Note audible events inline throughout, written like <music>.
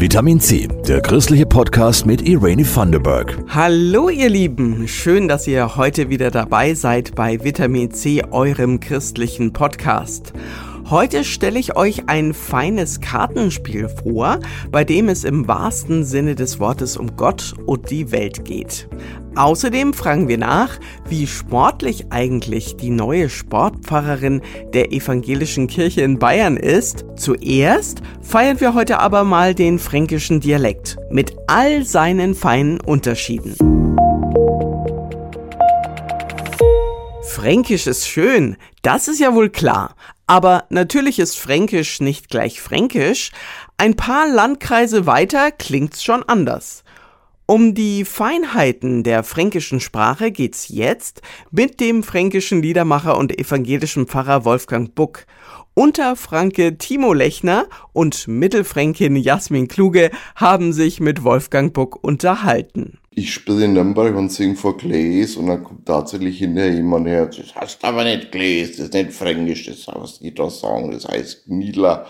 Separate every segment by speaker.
Speaker 1: Vitamin C, der christliche Podcast mit Irene Thunderberg.
Speaker 2: Hallo ihr Lieben, schön, dass ihr heute wieder dabei seid bei Vitamin C, eurem christlichen Podcast. Heute stelle ich euch ein feines Kartenspiel vor, bei dem es im wahrsten Sinne des Wortes um Gott und die Welt geht. Außerdem fragen wir nach, wie sportlich eigentlich die neue Sportpfarrerin der evangelischen Kirche in Bayern ist. Zuerst feiern wir heute aber mal den fränkischen Dialekt mit all seinen feinen Unterschieden. Fränkisch ist schön, das ist ja wohl klar. Aber natürlich ist Fränkisch nicht gleich Fränkisch. Ein paar Landkreise weiter klingt's schon anders. Um die Feinheiten der fränkischen Sprache geht's jetzt mit dem fränkischen Liedermacher und evangelischen Pfarrer Wolfgang Buck. Unterfranke Timo Lechner und Mittelfränkin Jasmin Kluge haben sich mit Wolfgang Buck unterhalten
Speaker 3: ich spiele in Nürnberg und singe vor Gläs und dann kommt tatsächlich hinterher jemand her, das heißt aber nicht Gläs, das ist nicht Fränkisch, das was die da sagen, das heißt Gniedler.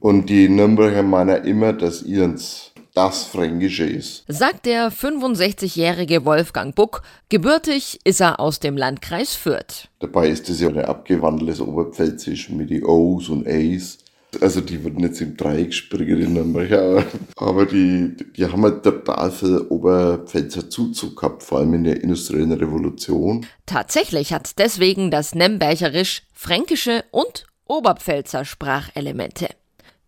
Speaker 3: Und die Nürnberger meinen immer, dass ihrs das Fränkische ist.
Speaker 4: Sagt der 65-jährige Wolfgang Buck. Gebürtig ist er aus dem Landkreis Fürth.
Speaker 3: Dabei ist es ja ein abgewandeltes Oberpfälzisch mit die O's und A's. Also die würden jetzt im Dreieck springen in Nürnberg, aber die, die haben halt total viel Oberpfälzer Zuzug gehabt, vor allem in der industriellen Revolution.
Speaker 4: Tatsächlich hat deswegen das Nembergerisch fränkische und Oberpfälzer Sprachelemente.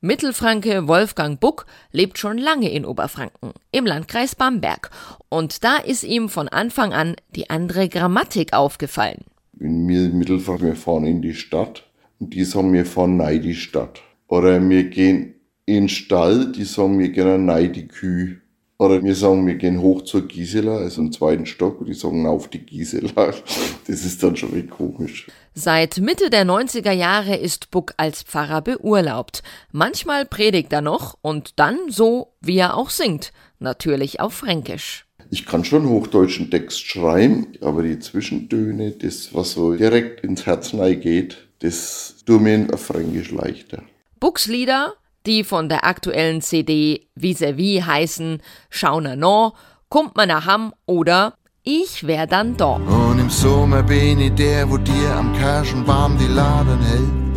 Speaker 4: Mittelfranke Wolfgang Buck lebt schon lange in Oberfranken, im Landkreis Bamberg. Und da ist ihm von Anfang an die andere Grammatik aufgefallen.
Speaker 3: In Mittelfranken, wir fahren in die Stadt und die sagen, wir fahren nein die Stadt. Oder wir gehen in den Stall, die sagen, wir gehen nein die Kühe. Oder wir sagen, wir gehen hoch zur Gisela, also im zweiten Stock, und die sagen auf die Gisela. <laughs> Das ist dann schon wieder komisch.
Speaker 4: Seit Mitte der 90er Jahre ist Buck als Pfarrer beurlaubt. Manchmal predigt er noch und dann so, wie er auch singt. Natürlich auf Fränkisch.
Speaker 3: Ich kann schon hochdeutschen Text schreiben, aber die Zwischentöne, das, was so direkt ins Herz geht, das tut mir auf Fränkisch leichter.
Speaker 4: Buchslieder, die von der aktuellen CD Vis-a-vis heißen Schauner no, Kommt man nach Ham oder Ich wär dann da.
Speaker 5: Und im Sommer bin ich der, wo dir am Kirschenbaum die Laden hält.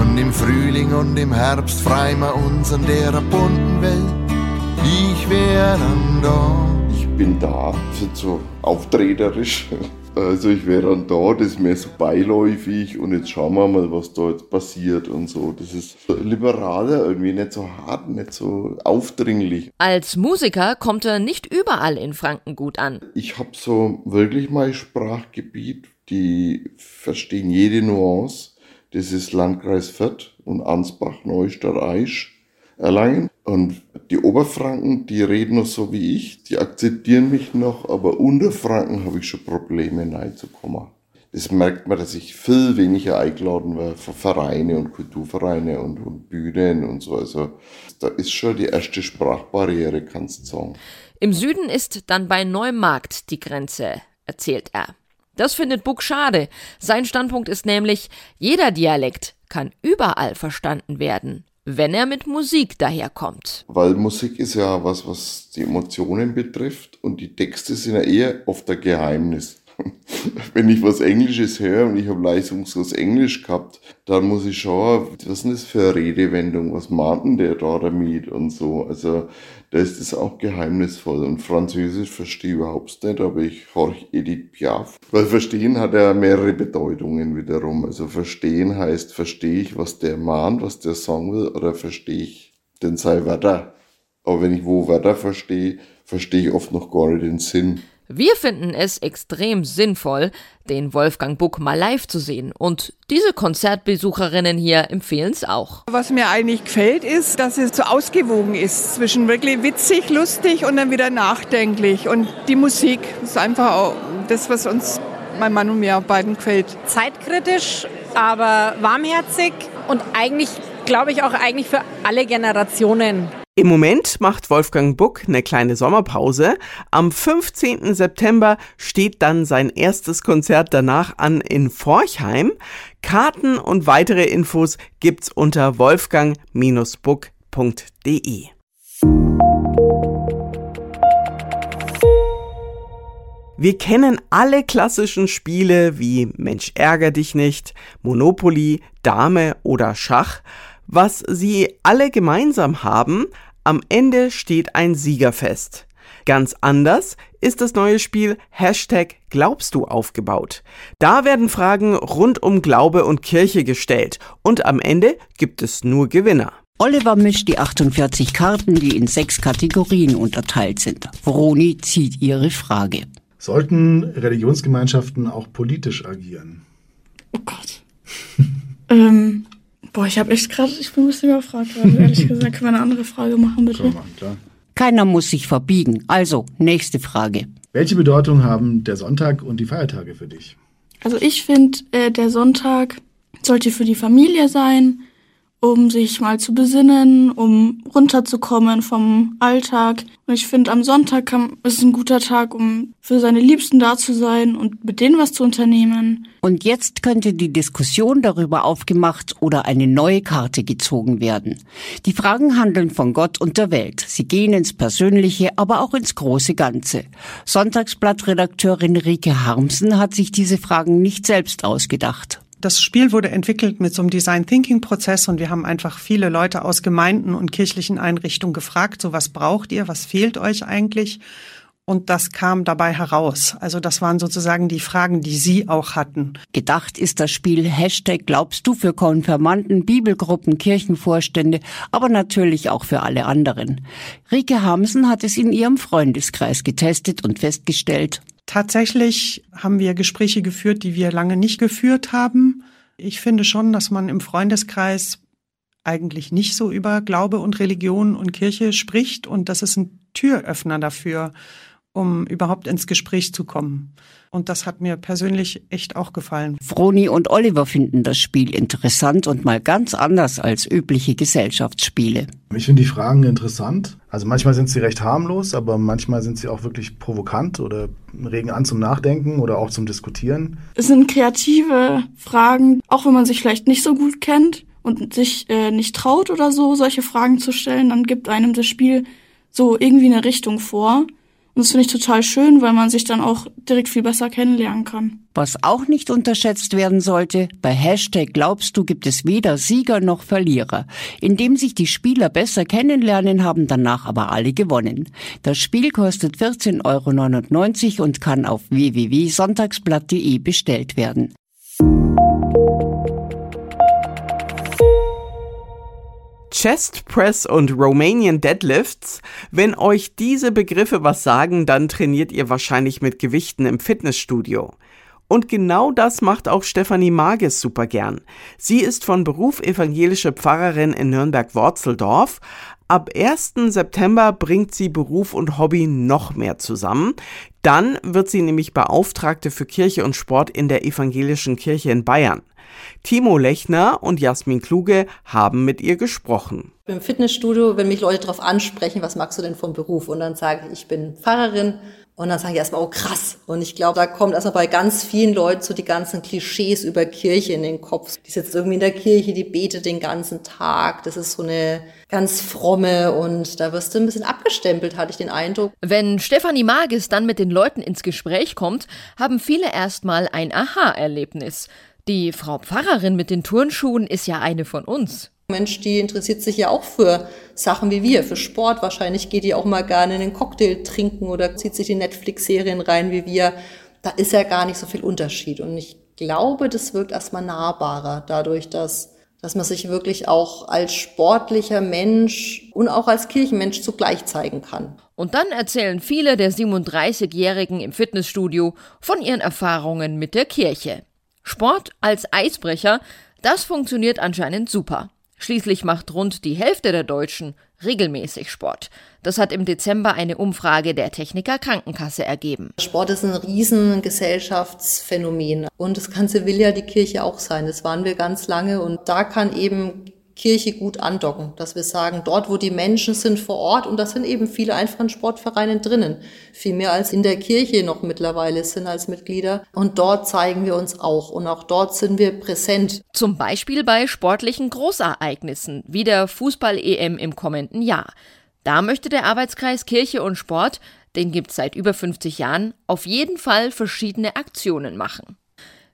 Speaker 5: Und im Frühling und im Herbst frei wir uns an der bunten Welt. Ich wär dann da.
Speaker 3: Ich bin da, sind so auftreterisch. <laughs> Also ich wäre dann da, das ist mehr so beiläufig und jetzt schauen wir mal, was da jetzt passiert und so. Das ist liberaler, irgendwie nicht so hart, nicht so aufdringlich.
Speaker 4: Als Musiker kommt er nicht überall in Franken gut an.
Speaker 3: Ich habe so wirklich mein Sprachgebiet, die verstehen jede Nuance. Das ist Landkreis Fürth und Ansbach, Neustadt, Aisch. Erlangen. Und die Oberfranken, die reden noch so wie ich, die akzeptieren mich noch, aber unter Franken habe ich schon Probleme, reinzukommen. Das merkt man, dass ich viel weniger eingeladen werde für Vereine und Kulturvereine und, und Bühnen und so. Also da ist schon die erste Sprachbarriere, kannst du sagen.
Speaker 4: Im Süden ist dann bei Neumarkt die Grenze, erzählt er. Das findet Buck schade. Sein Standpunkt ist nämlich, jeder Dialekt kann überall verstanden werden wenn er mit Musik daherkommt.
Speaker 3: Weil Musik ist ja was, was die Emotionen betrifft und die Texte sind ja eher oft ein Geheimnis. <laughs> Wenn ich was Englisches höre und ich habe leistungslos Englisch gehabt, dann muss ich schauen, was ist denn das für eine Redewendung, was meint denn der da damit und so. Also da ist es auch geheimnisvoll. Und Französisch verstehe ich überhaupt nicht, aber ich horch Edith Piaf. Weil verstehen hat ja mehrere Bedeutungen wiederum. Also verstehen heißt, verstehe ich, was der mahnt, was der sagen will, oder verstehe ich den Wörter. Aber wenn ich wo Wörter verstehe, verstehe ich oft noch gar nicht den Sinn.
Speaker 4: Wir finden es extrem sinnvoll, den Wolfgang Buck mal live zu sehen. Und diese Konzertbesucherinnen hier empfehlen es auch.
Speaker 6: Was mir eigentlich gefällt, ist, dass es so ausgewogen ist zwischen wirklich witzig, lustig und dann wieder nachdenklich. Und die Musik ist einfach auch das, was uns, mein Mann und mir beiden gefällt.
Speaker 7: Zeitkritisch, aber warmherzig und eigentlich, glaube ich, auch eigentlich für alle Generationen.
Speaker 2: Im Moment macht Wolfgang Buck eine kleine Sommerpause. Am 15. September steht dann sein erstes Konzert danach an in Forchheim. Karten und weitere Infos gibt's unter wolfgang-buck.de. Wir kennen alle klassischen Spiele wie Mensch ärger dich nicht, Monopoly, Dame oder Schach. Was sie alle gemeinsam haben, am Ende steht ein Sieger fest. Ganz anders ist das neue Spiel Hashtag Glaubst du aufgebaut. Da werden Fragen rund um Glaube und Kirche gestellt und am Ende gibt es nur Gewinner.
Speaker 8: Oliver mischt die 48 Karten, die in sechs Kategorien unterteilt sind. Vroni zieht ihre Frage.
Speaker 9: Sollten Religionsgemeinschaften auch politisch agieren?
Speaker 10: Oh Gott. <laughs> ähm, boah, ich habe echt gerade, ich bin ein bisschen überfragt, gerade, ehrlich gesagt. Können wir eine andere Frage machen, bitte? Können wir machen,
Speaker 8: klar. Keiner muss sich verbiegen. Also, nächste Frage.
Speaker 9: Welche Bedeutung haben der Sonntag und die Feiertage für dich?
Speaker 10: Also ich finde, äh, der Sonntag sollte für die Familie sein, um sich mal zu besinnen, um runterzukommen vom Alltag. Und ich finde, am Sonntag ist ein guter Tag, um für seine Liebsten da zu sein und mit denen was zu unternehmen.
Speaker 8: Und jetzt könnte die Diskussion darüber aufgemacht oder eine neue Karte gezogen werden. Die Fragen handeln von Gott und der Welt. Sie gehen ins Persönliche, aber auch ins große Ganze. Sonntagsblattredakteurin Rike Harmsen hat sich diese Fragen nicht selbst ausgedacht.
Speaker 11: Das Spiel wurde entwickelt mit so einem Design Thinking Prozess und wir haben einfach viele Leute aus Gemeinden und kirchlichen Einrichtungen gefragt, so was braucht ihr, was fehlt euch eigentlich? Und das kam dabei heraus. Also das waren sozusagen die Fragen, die Sie auch hatten.
Speaker 8: Gedacht ist das Spiel Hashtag Glaubst du für Konfirmanden, Bibelgruppen, Kirchenvorstände, aber natürlich auch für alle anderen. Rike Hamsen hat es in ihrem Freundeskreis getestet und festgestellt,
Speaker 11: Tatsächlich haben wir Gespräche geführt, die wir lange nicht geführt haben. Ich finde schon, dass man im Freundeskreis eigentlich nicht so über Glaube und Religion und Kirche spricht und das ist ein Türöffner dafür, um überhaupt ins Gespräch zu kommen. Und das hat mir persönlich echt auch gefallen.
Speaker 8: Froni und Oliver finden das Spiel interessant und mal ganz anders als übliche Gesellschaftsspiele.
Speaker 9: Ich finde die Fragen interessant. Also manchmal sind sie recht harmlos, aber manchmal sind sie auch wirklich provokant oder regen an zum Nachdenken oder auch zum Diskutieren.
Speaker 10: Es sind kreative Fragen, auch wenn man sich vielleicht nicht so gut kennt und sich äh, nicht traut oder so, solche Fragen zu stellen, dann gibt einem das Spiel so irgendwie eine Richtung vor. Und das finde ich total schön, weil man sich dann auch direkt viel besser kennenlernen kann.
Speaker 8: Was auch nicht unterschätzt werden sollte, bei Hashtag Glaubst du gibt es weder Sieger noch Verlierer. Indem sich die Spieler besser kennenlernen, haben danach aber alle gewonnen. Das Spiel kostet 14,99 Euro und kann auf www.sonntagsblatt.de bestellt werden.
Speaker 2: Chest Press und Romanian Deadlifts. Wenn euch diese Begriffe was sagen, dann trainiert ihr wahrscheinlich mit Gewichten im Fitnessstudio. Und genau das macht auch Stefanie Mages super gern. Sie ist von Beruf evangelische Pfarrerin in Nürnberg-Worzeldorf. Ab 1. September bringt sie Beruf und Hobby noch mehr zusammen. Dann wird sie nämlich Beauftragte für Kirche und Sport in der evangelischen Kirche in Bayern. Timo Lechner und Jasmin Kluge haben mit ihr gesprochen.
Speaker 12: Im Fitnessstudio, wenn mich Leute darauf ansprechen, was magst du denn vom Beruf? Und dann sage ich, ich bin Pfarrerin. Und dann sage ich erstmal, oh krass. Und ich glaube, da kommt erstmal bei ganz vielen Leuten so die ganzen Klischees über Kirche in den Kopf. Die sitzt irgendwie in der Kirche, die betet den ganzen Tag. Das ist so eine ganz fromme und da wirst du ein bisschen abgestempelt, hatte ich den Eindruck.
Speaker 4: Wenn Stefanie Magis dann mit den Leuten ins Gespräch kommt, haben viele erstmal ein Aha-Erlebnis. Die Frau Pfarrerin mit den Turnschuhen ist ja eine von uns.
Speaker 12: Mensch, die interessiert sich ja auch für Sachen wie wir, für Sport. Wahrscheinlich geht die auch mal gerne in einen Cocktail trinken oder zieht sich die Netflix-Serien rein wie wir. Da ist ja gar nicht so viel Unterschied. Und ich glaube, das wirkt erstmal nahbarer dadurch, dass, dass man sich wirklich auch als sportlicher Mensch und auch als Kirchenmensch zugleich zeigen kann.
Speaker 4: Und dann erzählen viele der 37-Jährigen im Fitnessstudio von ihren Erfahrungen mit der Kirche. Sport als Eisbrecher, das funktioniert anscheinend super. Schließlich macht rund die Hälfte der Deutschen regelmäßig Sport. Das hat im Dezember eine Umfrage der Techniker Krankenkasse ergeben.
Speaker 12: Sport ist ein riesen Gesellschaftsphänomen und das Ganze will ja die Kirche auch sein. Das waren wir ganz lange und da kann eben Kirche gut andocken, dass wir sagen, dort, wo die Menschen sind vor Ort, und das sind eben viele einfach in Sportvereinen drinnen, viel mehr als in der Kirche noch mittlerweile sind als Mitglieder. Und dort zeigen wir uns auch und auch dort sind wir präsent.
Speaker 4: Zum Beispiel bei sportlichen Großereignissen wie der Fußball-EM im kommenden Jahr. Da möchte der Arbeitskreis Kirche und Sport, den gibt es seit über 50 Jahren, auf jeden Fall verschiedene Aktionen machen.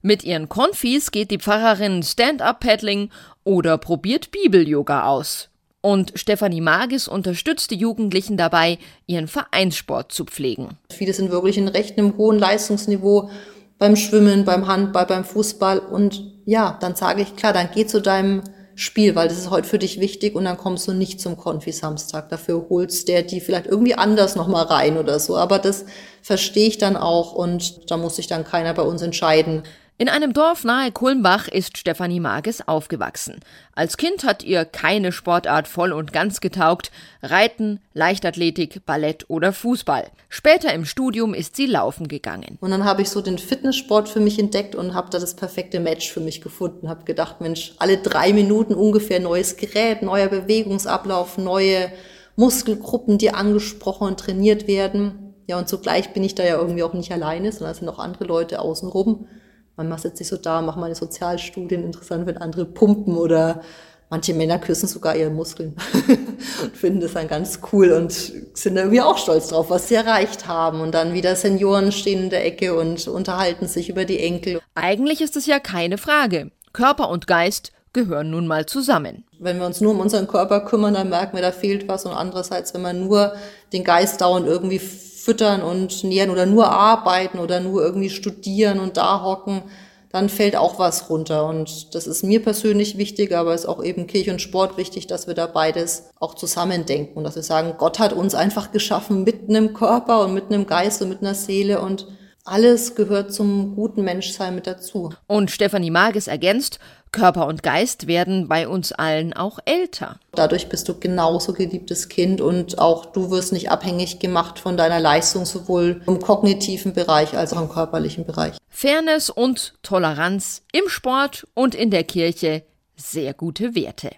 Speaker 4: Mit ihren Konfis geht die Pfarrerin Stand-up-Paddling oder probiert Bibel-Yoga aus. Und Stefanie Magis unterstützt die Jugendlichen dabei, ihren Vereinssport zu pflegen.
Speaker 12: Viele sind wirklich in recht einem hohen Leistungsniveau beim Schwimmen, beim Handball, beim Fußball. Und ja, dann sage ich, klar, dann geh zu deinem Spiel, weil das ist heute für dich wichtig und dann kommst du nicht zum Konfi-Samstag. Dafür holst der die vielleicht irgendwie anders nochmal rein oder so. Aber das verstehe ich dann auch und da muss sich dann keiner bei uns entscheiden.
Speaker 4: In einem Dorf nahe Kulmbach ist Stefanie Mages aufgewachsen. Als Kind hat ihr keine Sportart voll und ganz getaugt. Reiten, Leichtathletik, Ballett oder Fußball. Später im Studium ist sie laufen gegangen.
Speaker 12: Und dann habe ich so den Fitnesssport für mich entdeckt und habe da das perfekte Match für mich gefunden. Habe gedacht, Mensch, alle drei Minuten ungefähr neues Gerät, neuer Bewegungsablauf, neue Muskelgruppen, die angesprochen und trainiert werden. Ja, und zugleich bin ich da ja irgendwie auch nicht alleine, sondern es sind auch andere Leute außenrum. Manchmal sitze ich so da, mache meine Sozialstudien, interessant, wenn andere pumpen oder manche Männer küssen sogar ihre Muskeln <laughs> und finden das dann ganz cool und sind irgendwie auch stolz drauf, was sie erreicht haben. Und dann wieder Senioren stehen in der Ecke und unterhalten sich über die Enkel.
Speaker 4: Eigentlich ist es ja keine Frage. Körper und Geist gehören nun mal zusammen.
Speaker 12: Wenn wir uns nur um unseren Körper kümmern, dann merken wir, da fehlt was. Und andererseits, wenn man nur den Geist dauernd irgendwie füttern und nähren oder nur arbeiten oder nur irgendwie studieren und da hocken, dann fällt auch was runter. Und das ist mir persönlich wichtig, aber es ist auch eben Kirche und Sport wichtig, dass wir da beides auch zusammendenken und dass wir sagen, Gott hat uns einfach geschaffen mit einem Körper und mit einem Geist und mit einer Seele und alles gehört zum guten Menschsein mit dazu.
Speaker 4: Und Stefanie Mages ergänzt, Körper und Geist werden bei uns allen auch älter.
Speaker 12: Dadurch bist du genauso geliebtes Kind und auch du wirst nicht abhängig gemacht von deiner Leistung, sowohl im kognitiven Bereich als auch im körperlichen Bereich.
Speaker 4: Fairness und Toleranz im Sport und in der Kirche sehr gute Werte.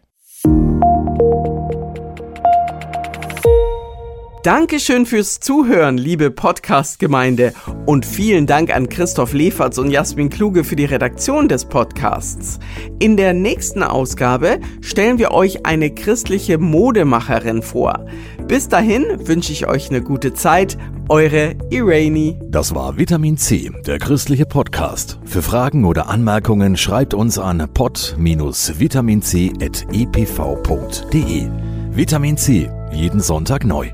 Speaker 2: Dankeschön fürs Zuhören, liebe Podcast-Gemeinde. Und vielen Dank an Christoph Leferz und Jasmin Kluge für die Redaktion des Podcasts. In der nächsten Ausgabe stellen wir euch eine christliche Modemacherin vor. Bis dahin wünsche ich euch eine gute Zeit. Eure Irani.
Speaker 1: Das war Vitamin C, der christliche Podcast. Für Fragen oder Anmerkungen schreibt uns an pod-vitaminc.epv.de. Vitamin C, jeden Sonntag neu.